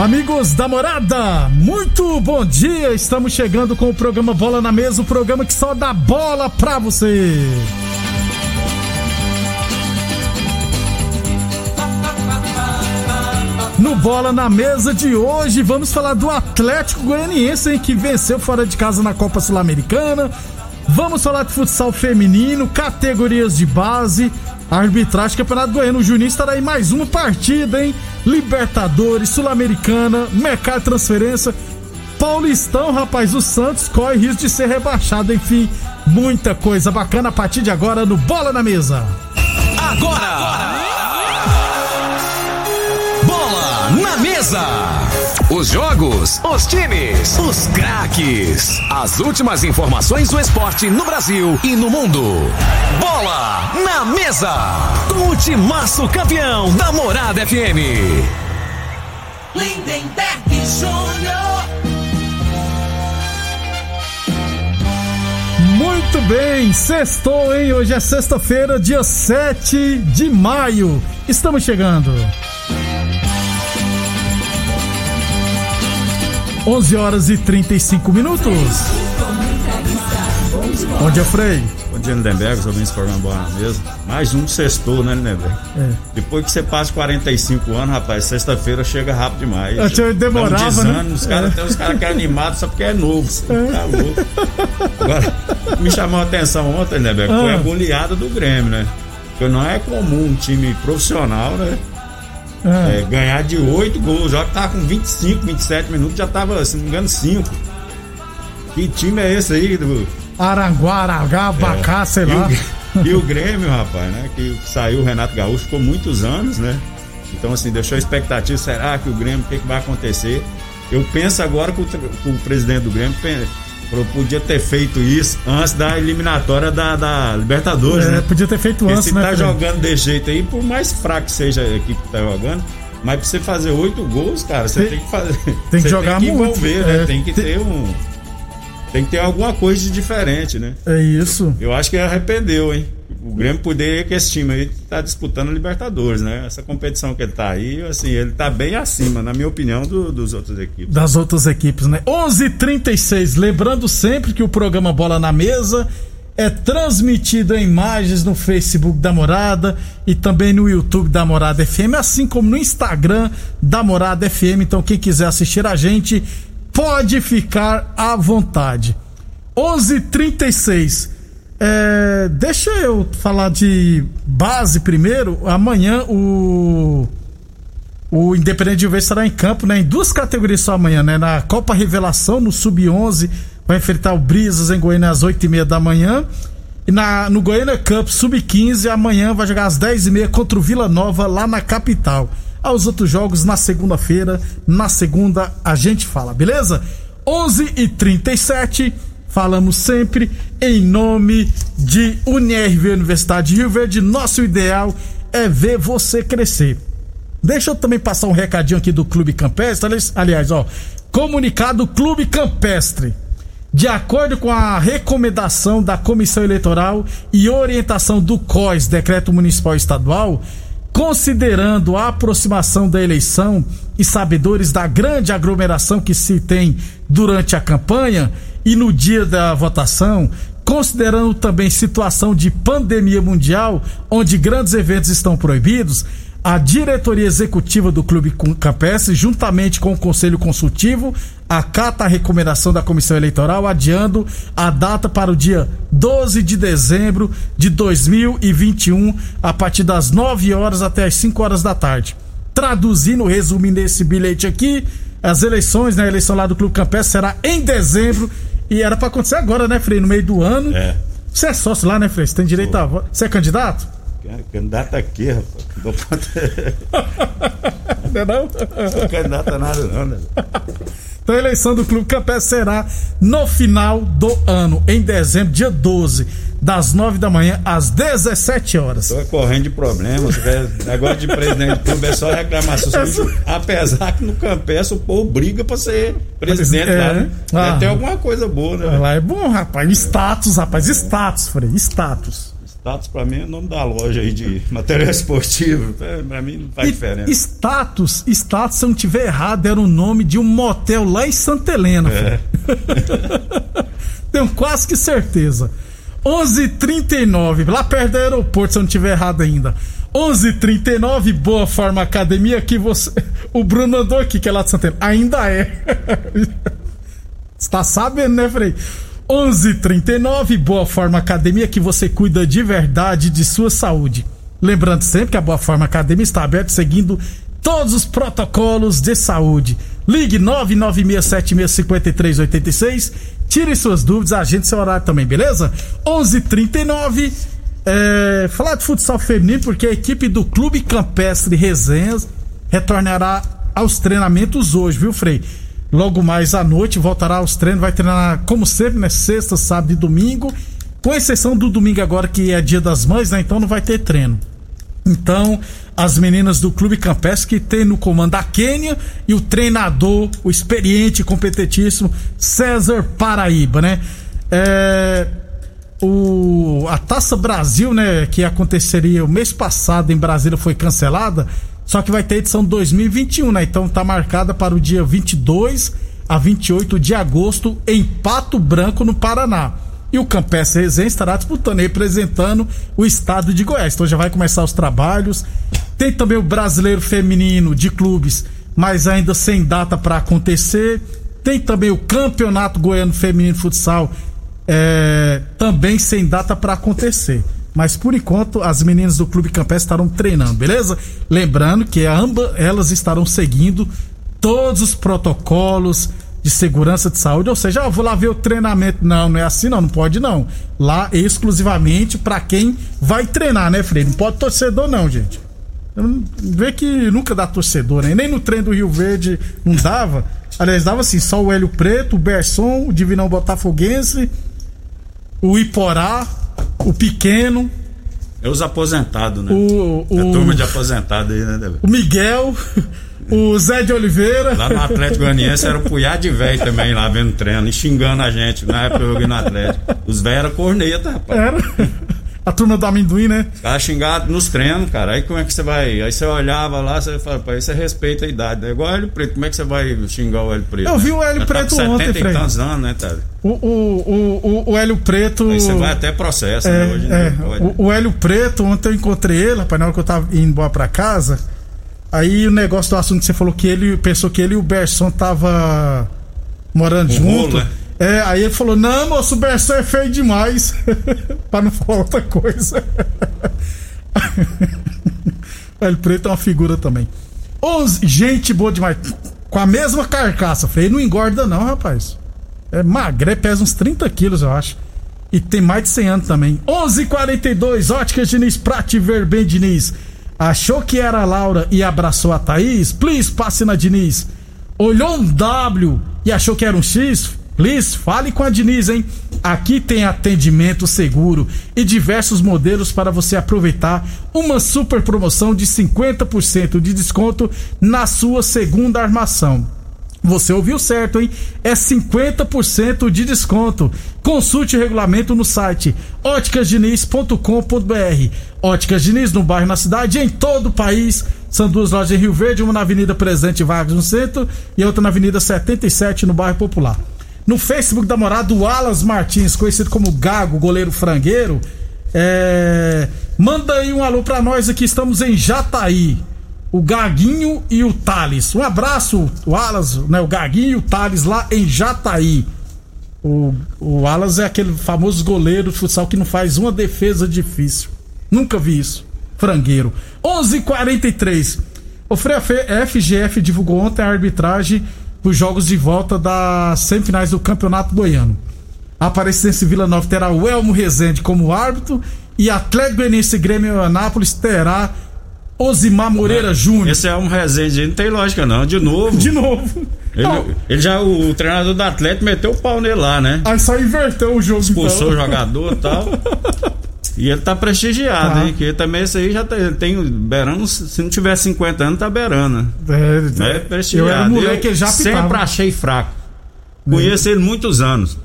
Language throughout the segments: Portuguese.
Amigos da morada, muito bom dia! Estamos chegando com o programa Bola na Mesa o programa que só dá bola pra você. No Bola na Mesa de hoje, vamos falar do Atlético Goianiense, hein, que venceu fora de casa na Copa Sul-Americana. Vamos falar de futsal feminino, categorias de base, arbitragem, Campeonato Goiano. O Juninho estará em mais uma partida, hein? Libertadores, Sul-Americana, mercado transferência. Paulistão, rapaz, o Santos corre risco de ser rebaixado, enfim, muita coisa bacana a partir de agora no Bola na Mesa. Agora! Bola na mesa! Os jogos, os times, os craques. As últimas informações do esporte no Brasil e no mundo. Bola na mesa! Com o timaço campeão da Morada FM. Lindenberg Júnior. Muito bem, sextou, hein? Hoje é sexta-feira, dia 7 de maio. Estamos chegando. 11 horas e 35 minutos. Bom dia, Frei. Bom dia, Lindenberg, ouvindo esse programa Bola na Mesa. Mais um sextou, né, Lindenberg? É. Depois que você passa 45 anos, rapaz, sexta-feira chega rápido demais. Eu tinha- demorava, Dá um desânimo, né? Os caras É. os cara que é animado só porque é novo. Você tá louco. Agora, me chamou a atenção ontem, Lindenberg, foi Ah. a goleada do Grêmio, né? Porque não é comum um time profissional, né? Ah, É, ganhar de 8 gols. Já que tava com 25, 27 minutos, já tava, se não me engano, 5. Que time é esse aí? Do, Aranguá, Aragá, Abacá, sei e lá. o, e o Grêmio, rapaz, né? Que saiu o Renato Gaúcho, ficou muitos anos, né? Então, assim, deixou a expectativa, será que o Grêmio, o que, que vai acontecer? Eu penso agora que o, que o presidente do Grêmio falou, podia ter feito isso antes da eliminatória da, da Libertadores, É, né? podia ter feito Porque antes, se né? tá Frei? jogando desse jeito aí, por mais fraco que seja a equipe que tá jogando, mas pra você fazer oito gols, cara, você Tem- tem, que fazer. tem que jogar tem que muito, envolver, é. né? Tem que Tem- ter um. Tem que ter alguma coisa de diferente, né? É isso. Eu acho que arrependeu, hein? O Grêmio poderia que esse time aí tá disputando Libertadores, né? Essa competição que ele tá aí, assim, ele tá bem acima, na minha opinião, do- dos outros equipes. das outras equipes, né? 11:36. Lembrando sempre que o programa Bola na Mesa é transmitido em imagens no Facebook da Morada e também no YouTube da Morada FM, assim como no Instagram da Morada FM. Então, quem quiser assistir a gente, pode ficar à vontade. 11:36. É, deixa eu falar de base primeiro. Amanhã o o Independente de Vez estará em campo, né? Em duas categorias só amanhã, né? Na Copa Revelação, no Sub-11, vai enfrentar o Brisas em Goiânia às 8h30 da manhã. E na, no Goiânia Cup Sub-15, amanhã vai jogar às 10h30 contra o Vila Nova, lá na capital. Aos outros jogos na segunda-feira. Na segunda a gente fala, beleza? 11h37, falamos sempre em nome de UniRV Universidade de Rio Verde. Nosso ideal é ver você crescer. Deixa eu também passar um recadinho aqui do Clube Campestre. aliás- ó, comunicado Clube Campestre. De acordo com a recomendação da Comissão Eleitoral e orientação do COIS, Decreto Municipal Estadual, considerando a aproximação da eleição e sabedores da grande aglomeração que se tem durante a campanha e no dia da votação, considerando também situação de pandemia mundial, onde grandes eventos estão proibidos, a diretoria executiva do Clube Campestre, juntamente com o Conselho Consultivo, acata a recomendação da Comissão Eleitoral, adiando a data para o dia 12 de dezembro de 2021, a partir das 9 horas até as 5 horas da tarde. Traduzindo, resumindo esse bilhete aqui, as eleições, né, a eleição lá do Clube Campestre será em dezembro e era para acontecer agora, né, Frei, no meio do ano. É. Você é sócio lá, né, Frei? Você tem direito a voto. Você é candidato? Candidato aqui, rapaz. Não Não é não? sou candidato a nada, não, né? Então a eleição do Clube Campestre será no final do ano, em dezembro, dia 12, das 9 da manhã às 17 horas. Tô correndo de problemas. Negócio de presidente do clube é só reclamação. Apesar que no Campestre o povo briga pra ser presidente É, lá, né? né? Ah. Ter alguma coisa boa, né? Lá é bom, rapaz. Status, rapaz. Status, Frei. Status. Status pra mim é o nome da loja aí de material esportivo. É, Pra mim não faz E- diferença. status, status, se eu não tiver errado, era o nome de um motel lá em Santa Helena. É. Tenho quase que certeza. 11:39 lá perto do aeroporto, se eu não tiver errado ainda. 11:39 Boa Forma Academia que você, o Bruno andou aqui que é lá de Santana. Ainda é. Está sabendo, né, Frei? 11:39 Boa Forma Academia que você cuida de verdade de sua saúde. Lembrando sempre que a Boa Forma Academia está aberta seguindo todos os protocolos de saúde. Ligue 996765386. Tire suas dúvidas, agende seu horário também, beleza? 11:39 é, falar de futsal feminino porque a equipe do Clube Campestre Resenhas retornará aos treinamentos hoje, viu, Frei? Logo mais à noite voltará aos treinos, vai treinar como sempre, né? Sexta, sábado e domingo, com exceção do domingo agora que é dia das mães, né? Então não vai ter treino. Então, as meninas do Clube Campestre que tem no comando a Quênia e o treinador, o experiente competentíssimo César Paraíba, né? É, o, a Taça Brasil, né, que aconteceria o mês passado em Brasília foi cancelada, só que vai ter edição 2021, né? Então tá marcada para o dia 22 a 28 de agosto em Pato Branco, no Paraná. E o Campestre Resenha estará disputando, representando o estado de Goiás. Então já vai começar os trabalhos. Tem também o Brasileiro Feminino de Clubes, mas ainda sem data para acontecer. Tem também o Campeonato Goiano Feminino de Futsal, é, também sem data para acontecer. Mas por enquanto as meninas do Clube Campestre estarão treinando, beleza? Lembrando que ambas elas estarão seguindo todos os protocolos de segurança de saúde, ou seja, ah, vou lá ver o treinamento. Não, não é assim não, não pode não. Lá é exclusivamente para quem vai treinar, né, Freire? Não pode torcedor não, gente. Vê que nunca dá torcedor, né? Nem no treino do Rio Verde não dava. Aliás, dava assim, só o Hélio Preto, o Berson, o Divinão Botafoguense, o Iporá, o Pequeno, É os aposentados, né? o, A o, turma de aposentado aí, né, o Miguel, o Zé de Oliveira. Lá no Atlético Goianiense era o punhado de velho também lá vendo treino e xingando a gente. Na época eu joguei no Atlético. Os velhos eram corneta, rapaz. Era. A turma do amendoim, né? Os caras xingados nos treinos, cara. Aí como é que você vai. Aí você olhava lá, você fala, pô, aí você respeita a idade. É igual o Hélio Preto. Como é que você vai xingar o Hélio Preto? Eu vi o Hélio Já Preto tá ontem, 70 Frei. tantos anos, né, Tado? O, o, o, o, o Hélio Preto. Aí você vai até processo, É, né? Hoje é, pode. o, o Hélio Preto, ontem eu encontrei ele, rapaz, na hora que eu tava indo embora pra casa. Aí o negócio do assunto que você falou que ele pensou que ele e o Berson tava morando Um junto. rolo, né? É, aí ele falou: Não, moço, o Berson é feio demais. pra não falar outra coisa. Hélio Preto é uma figura também. Onze, gente boa demais. Com a mesma carcaça. Falei, não engorda, não, rapaz. É magré, pesa uns 30 quilos, eu acho. E tem mais de 100 anos também. 11:42 h 42 Óticas Diniz, Prate Ver bem Diniz. Achou que era a Laura e abraçou a Thaís? Please, passe na Diniz. Olhou um W e achou que era um X? Please, fale com a Diniz, hein? Aqui tem atendimento seguro e diversos modelos para você aproveitar uma super promoção de 50% de desconto na sua segunda armação. Você ouviu certo, hein? É 50% de desconto. Consulte o regulamento no site óticasdiniz.com.br. Óticas Diniz no bairro, na cidade e em todo o país. São duas lojas em Rio Verde, uma na Avenida Presidente Vargas no centro e outra na Avenida 77 no bairro Popular. No Facebook da morada, o Alas Martins, conhecido como Gago, goleiro frangueiro, é... manda aí um alô pra nós aqui, estamos em Jataí o Gaguinho e o Thales. Um abraço, o Alas, né? O Gaguinho e o Thales lá em Jataí. O, o Alas é aquele famoso goleiro de futsal que não faz uma defesa difícil. Nunca vi isso. Frangueiro. 11:43. h 43 O FGF divulgou ontem a arbitragem dos jogos de volta das semifinais do Campeonato Goiano. Aparecidense Vila Nova terá o Elmo Rezende como árbitro e Atlético Goianiense Grêmio Anápolis terá Osimar Moreira Júnior. Esse é um Rezende, não tem lógica não, de novo. De novo. Ele, ele já, o, o treinador do Atlético meteu o pau nele lá, né? Aí só inverteu o jogo Expulsou então. o jogador e tal. E ele tá prestigiado, Tá. hein? Que também isso aí já tem, tem beirando, se não tiver 50 anos, tá beirando. É, É prestigiado. eu era moleque, ele já sempre apitava. achei fraco. Conheço ele muitos anos.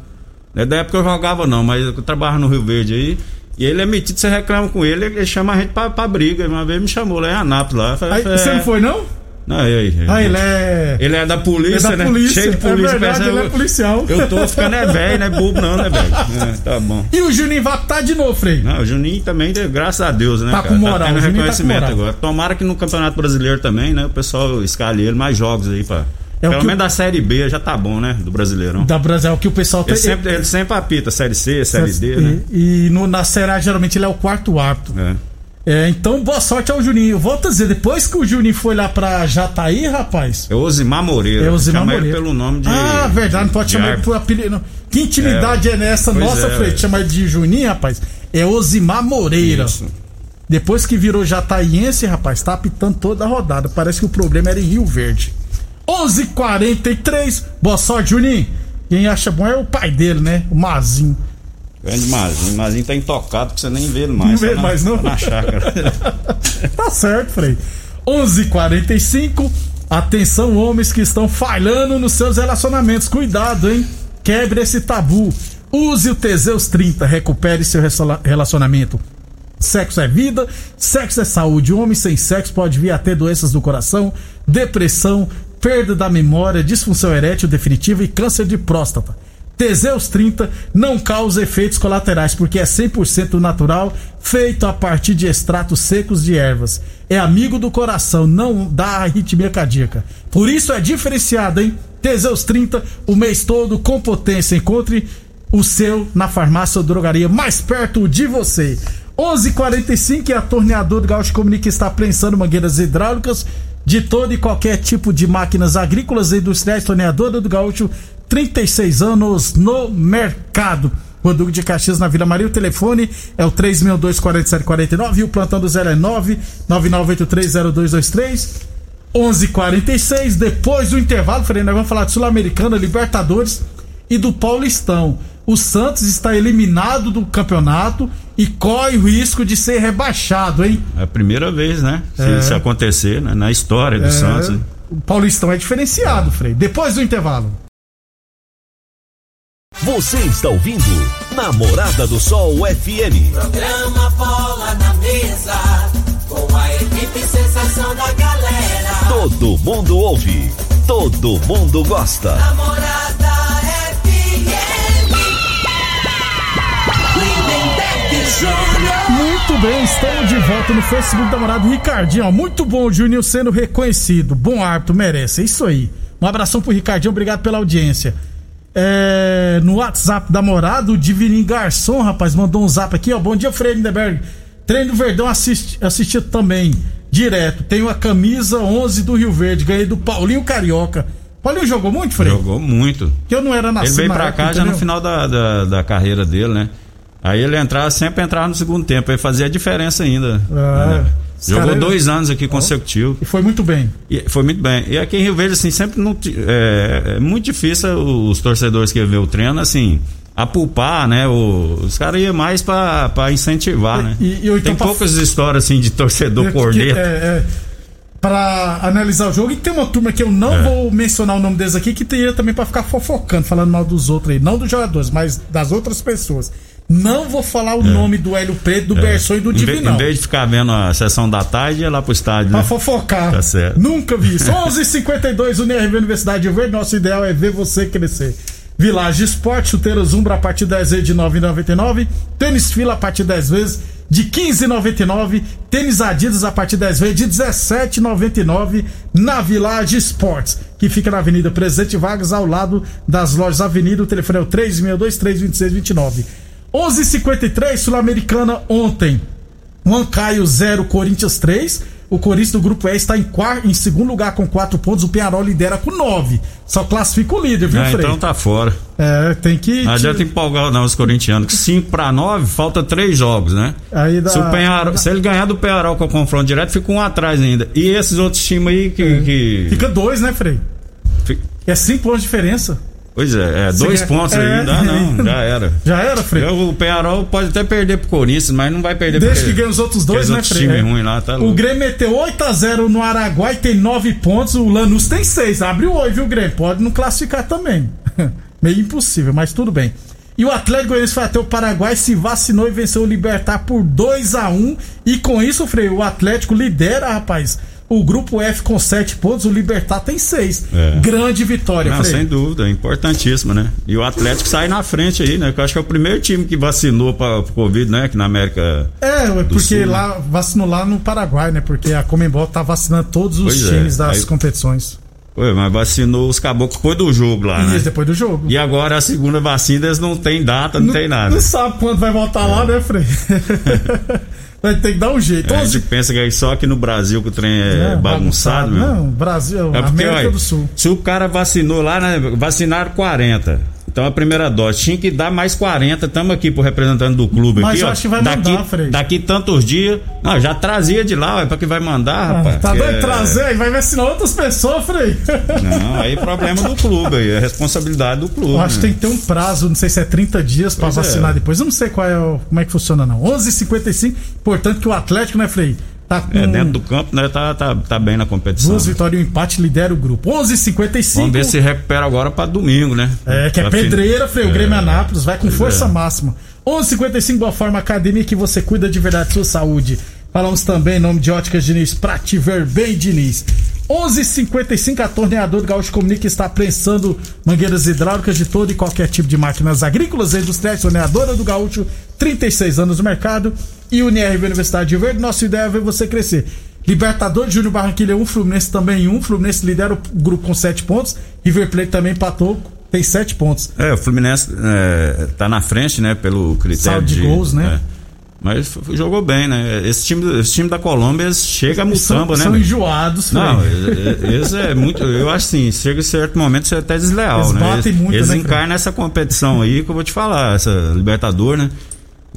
Não é da época que eu jogava, não, mas eu trabalhava no Rio Verde aí. E ele é metido, você reclama com ele, ele chama a gente pra, pra briga. Uma vez me chamou lá em Anápolis. Lá. Eu falei, Aí, é, você não foi, não? Não, aí, aí, Ah, ele é. Ele é da polícia, é da né? polícia. Cheio de polícia. É verdade, pensa, ele é eu- policial. Eu tô ficando é velho, não é bobo não, né, velho? É, tá bom. E o Juninho vai tá de novo, Frei. Não, o Juninho também, graças a Deus, né? Tá cara? com moral, Tá tendo o Juninho tá reconhecimento moral. agora. Tomara que no Campeonato Brasileiro também, né? O pessoal escalhe ele mais jogos aí pra. É o Pelo menos da Série B já tá bom, né? Do Brasileirão. Da Brasil, é o que o pessoal tem. Ele sempre, ele sempre apita Série C, Série D, né? E, e no, na Série A, geralmente, ele é o quarto árbitro. É. É, então, boa sorte ao Juninho. Volto a dizer, depois que o Juninho foi lá pra Jataí, rapaz. É Osimar Moreira. É Osimar Chama ele Moreira. pelo nome de. Ah, verdade, não pode de chamar ele por apelido. não. Que intimidade é, nessa Pois nossa, é, Frei? ele de Juninho, rapaz. É Osimar Moreira. Isso. Depois que virou jataiense, rapaz, tá apitando toda a rodada. Parece que o problema era em Rio Verde. 11:43 h 43 Boa sorte, Juninho. Quem acha bom é o pai dele, né? O Mazinho. Grande Mazinho. Mazinho tá intocado que você nem vê ele mais. Não vê tá ele na- mais, não? tá Na chácara. Tá certo, Frei. 11:45 Atenção, homens que estão falhando nos seus relacionamentos. Cuidado, hein? Quebre esse tabu. Use o Teseus 30. Recupere seu relacionamento. Sexo é vida, sexo é saúde. O homem sem sexo pode vir a ter doenças do coração, depressão, perda da memória, disfunção erétil definitiva e câncer de próstata. Teseus 30 não causa efeitos colaterais porque é 100% natural, feito a partir de extratos secos de ervas. É amigo do coração, não dá arritmia cardíaca. Por isso é diferenciado, hein? Teseus 30, o mês todo com potência. Encontre o seu na farmácia ou drogaria mais perto de você. 11:45 e a torneadora do Gaúcho comunica está prensando mangueiras hidráulicas de todo e qualquer tipo de máquinas agrícolas e industriais. Torneadora do Gaúcho, 36 anos no mercado. Rodrigo de Caxias na Vila Maria. O telefone é o 362-4749 e o plantão do 0 é 999830223. 11:46 depois do intervalo, Frei, nós vamos falar de Sul-Americana, Libertadores e do Paulistão. O Santos está eliminado do campeonato e corre o risco de ser rebaixado, hein? É a primeira vez, né? Se É. isso acontecer, né? Na história do Santos. né? O Paulistão é diferenciado, Frei. Depois do intervalo. Você está ouvindo Namorada do Sol FM. Programa Bola na Mesa, com a equipe sensação da galera. Todo mundo ouve, todo mundo gosta. Namorada FM. Lindenberg Júnior. Muito bem, estamos de volta no Facebook da Morada Ricardinho. ó, Muito bom o Juninho sendo reconhecido. Bom árbitro, merece. É isso aí. Um abração pro Ricardinho, obrigado pela audiência. É, no WhatsApp da Morada, o Divininho Garçom, rapaz, mandou um zap aqui, ó. Bom dia, Freire Lindenberg. Treino do Verdão assisti, assisti também, direto. Tenho a camisa 11 do Rio Verde, ganhei do Paulinho Carioca. Paulinho jogou muito, Freire? Jogou muito. Que eu não era Ele nascido veio na pra cá já no final da, da, da carreira dele, né? Aí ele entrava, sempre entrava no segundo tempo, aí fazia a diferença ainda. Ah, né? esse Jogou cara dois anos aqui consecutivos. E foi muito bem. E foi muito bem. E aqui em Rio Verde, assim, sempre não. É, é muito difícil os torcedores que vê o treino, assim, apulpar, né? O, os caras iam mais pra, pra incentivar, né? E- e- Tem poucas histórias, assim, de torcedor É, corneta. É, é. pra analisar o jogo. E tem uma turma que eu não É. vou mencionar o nome deles aqui, que teria também pra ficar fofocando, falando mal dos outros aí. Não dos jogadores, mas das outras pessoas. Não vou falar o nome do Hélio Preto, do Berson e do É. Divinão. em vez de ficar vendo a sessão da tarde, ia lá pro estádio, Pra né? fofocar. Tá certo. Nunca vi isso. 11:52 UNIRV Universidade de Verde. Nosso ideal é ver você crescer. Village Esporte, chuteiros Umbra a partir 10 vezes de 9,99. Tênis Fila a partir 10 vezes de 15,99. Tênis Adidas a partir 10 vezes de 17,99 na Village Esportes, que fica na Avenida Presidente Vargas, ao lado das lojas Avenida. O telefone é o 362-326-29. 11:53 Sul-Americana ontem. Huancaio 0, Corinthians 3. O Corinthians do grupo E está em, quarto, em segundo lugar com 4 pontos. O Penharol lidera com 9. Só classifica o líder, viu, Ah, Frei? então tá fora. É, tem que. Não adianta empolgar não, os corintianos. Que 5 para 9, falta 3 jogos, né? Aí dá- Se, o Penharol, se ele ganhar do Penharol com o confronto direto, fica um atrás ainda. E esses outros times aí que. que- Fica 2, né, Frei? fi- É 5 pontos de diferença. Pois é, é dois ganha- pontos é, aí. Ah, não, já era. Já era, Frei? Eu- o Penharol pode até perder pro Corinthians, mas não vai perder Deixa porque- que ganha os outros dois, né, Frei? É. ruins lá, tá O louco. Grêmio meteu 8x0 no Araguai, tem 9 pontos. O Lanús tem 6. Abre o olho, viu, Grêmio? Pode não classificar também. Meio impossível, mas tudo bem. E o Atlético Goianiense foi até o Paraguai, se vacinou e venceu o Libertar por 2 a 1 E com isso, Frei, o Atlético lidera, rapaz. O grupo F com 7 pontos, o Libertar tem 6. É. Grande vitória, Não, sem dúvida, é importantíssimo, né? E o Atlético sai na frente aí, né? Que eu acho que é o primeiro time que vacinou para o Covid, né? Aqui na América. É, porque Sul, né? lá vacinou lá no Paraguai, né? Porque a Comembol tá vacinando todos os Pois é, times das aí- competições. Ué, mas vacinou os caboclos depois do jogo lá, né? isso depois do jogo. E agora a segunda vacina, eles não tem data, não, tem nada. Não sabe quando vai voltar lá, né, Frei? vai ter que dar um jeito. É, a 11 gente pensa que é só aqui no Brasil que o trem é, É, bagunçado, meu. Não, Brasil, É porque, América olha, do Sul. se o cara vacinou lá, né? Vacinaram 40. Então a primeira dose tinha que dar mais 40. Estamos aqui pro representante do clube Mas aqui, eu ó. acho que vai daqui, mandar, Frei. daqui tantos dias. Não, já trazia de lá, é para que vai mandar, rapaz. tá doido é- trazer aí, vai vacinar outras pessoas, Frei. Não, aí problema do clube, aí é responsabilidade do clube. Eu acho que né? tem que ter um prazo, não sei se é 30 dias pra Pois é. vacinar depois. Eu não sei qual é o, como é que funciona, não. 11h55, importante que o Atlético, né, Frei? Tá com É, dentro do campo, né? Tá, tá, tá bem na competição. duas vitórias e um empate, lidera o grupo. 11h55. Vamos ver se recupera agora pra domingo, né? É, que é Pra pedreira, Frei. O Grêmio Anápolis vai com força é. máxima. 11:55 Boa Forma Academia que você cuida de verdade da sua saúde. Falamos também em nome de Óticas Diniz, pra te ver bem, Diniz. 11:55 a torneador do Gaúcho comunica está prensando mangueiras hidráulicas de todo e qualquer tipo de máquinas agrícolas e industriais. Torneadora do Gaúcho, 36 anos no mercado. E UNIRV Universidade de Verde, nossa ideia é ver você crescer. Libertador Júnior Barranquilha 1, Fluminense também 1. Fluminense lidera o grupo com 7 pontos. River Plate também empatou, tem 7 pontos. É, o Fluminense é, tá na frente, né? Pelo critério Saldo de de gols, né? é. Mas jogou bem, né? Esse time, esse time da Colômbia chega a mutamba, né? são enjoados, Não, Frei. e- e- eles é muito. Eu acho assim, chega em certo momento isso é até desleal, Eles né? batem eles muito, eles né, encarnam essa competição aí que eu vou te falar, essa Libertador, né?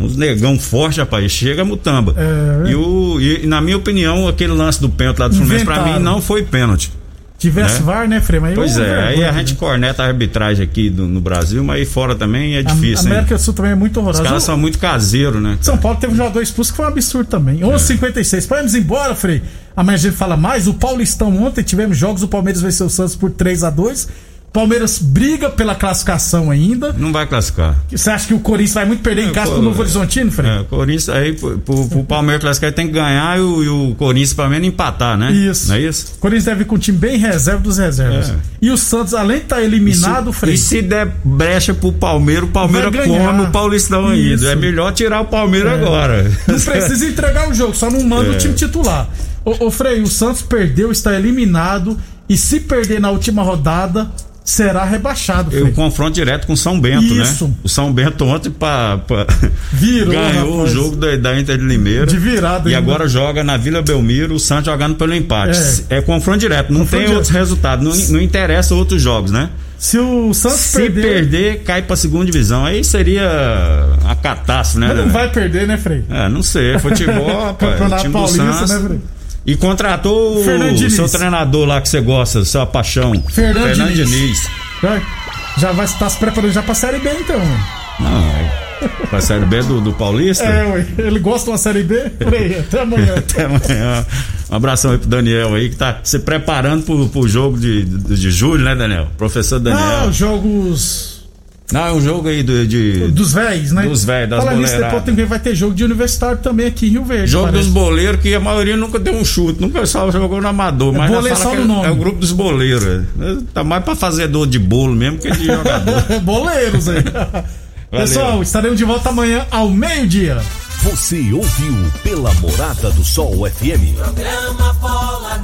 Uns negão forte, rapaz, chega a mutamba. É. E, o, e, na minha opinião, aquele lance do pênalti lá do Fluminense, pra mim, não foi pênalti. Tivesse né? VAR, né, Frei? Mas Pois é, aí a gente né? corneta a arbitragem aqui do- no Brasil, mas aí fora também é difícil, A hein? América do Sul também é muito Os horrorosa. caras O- são muito caseiros, né? São Paulo teve um jogador expulso que foi um absurdo também. 11:56. Podemos ir embora, Frei? Amanhã a gente fala mais. O Paulistão ontem tivemos jogos. O Palmeiras venceu o Santos por 3 a 2 Palmeiras briga pela classificação ainda. Não vai classificar. Você acha que o Corinthians vai muito perder em É, casa pro Novo Horizontino, Frei? É, o Corinthians aí, pro, pro, Palmeiras classificar, tem que ganhar e o, e o Corinthians, pelo menos, empatar, né? Isso. Não é isso? O Corinthians deve ir com um time bem reserva dos reservas. É. E o Santos, além de estar eliminado, E se- Frei. E se der brecha pro Palmeiras, o Palmeiras come o Paulistão Isso. ainda. É melhor tirar o Palmeiras agora. Não precisa entregar o jogo, só não manda É. o time titular. Ô, ô Frei, o Santos perdeu, está eliminado. E se perder na última rodada, será rebaixado, E Frei. o confronto direto com o São Bento, Isso. né? O São Bento ontem pra, pra- Virou, ganhou rapaz. o jogo da, da Inter de Limeira. De virada E ainda. agora joga na Vila Belmiro, o Santos jogando pelo empate. É, confronto direto, não Confronto tem outros resultados, não, não interessa outros jogos, né? Se o Santos Se perder. perder, cai pra segunda divisão. Aí seria a catástrofe, né? Mas não vai perder, né, Frei? É, não sei. é Futebol, rapaz. Campeonato Paulista, Santos. né, Frei? E contratou o seu treinador lá que você gosta, sua paixão. Fernando Diniz. Diniz. Vai. Já vai estar se preparando já pra Série B, então. Não, é- Pra Série B do, do Paulista? É, ué, ele gosta de uma Série B? Freia, até amanhã. Até amanhã. Um abração aí pro Daniel aí, que tá se preparando pro, pro jogo de, de, de julho, né, Daniel? Professor Daniel. Ah, os jogos Não, é um jogo aí do, de. dos véis, né? Dos véis, das Fala nisso, depois boleiradas. tem que ver, vai ter jogo de universitário também aqui em Rio Verde. Jogo parece. dos boleiros, que a maioria nunca deu um chute, nunca só jogou no amador. É mas boleiro só no é- nome. É o grupo dos boleiros. Tá mais pra fazedor de bolo mesmo que de jogador. Boleiros aí. Pessoal, estaremos de volta amanhã ao meio-dia. Você ouviu pela Morada do Sol FM. Programa Bola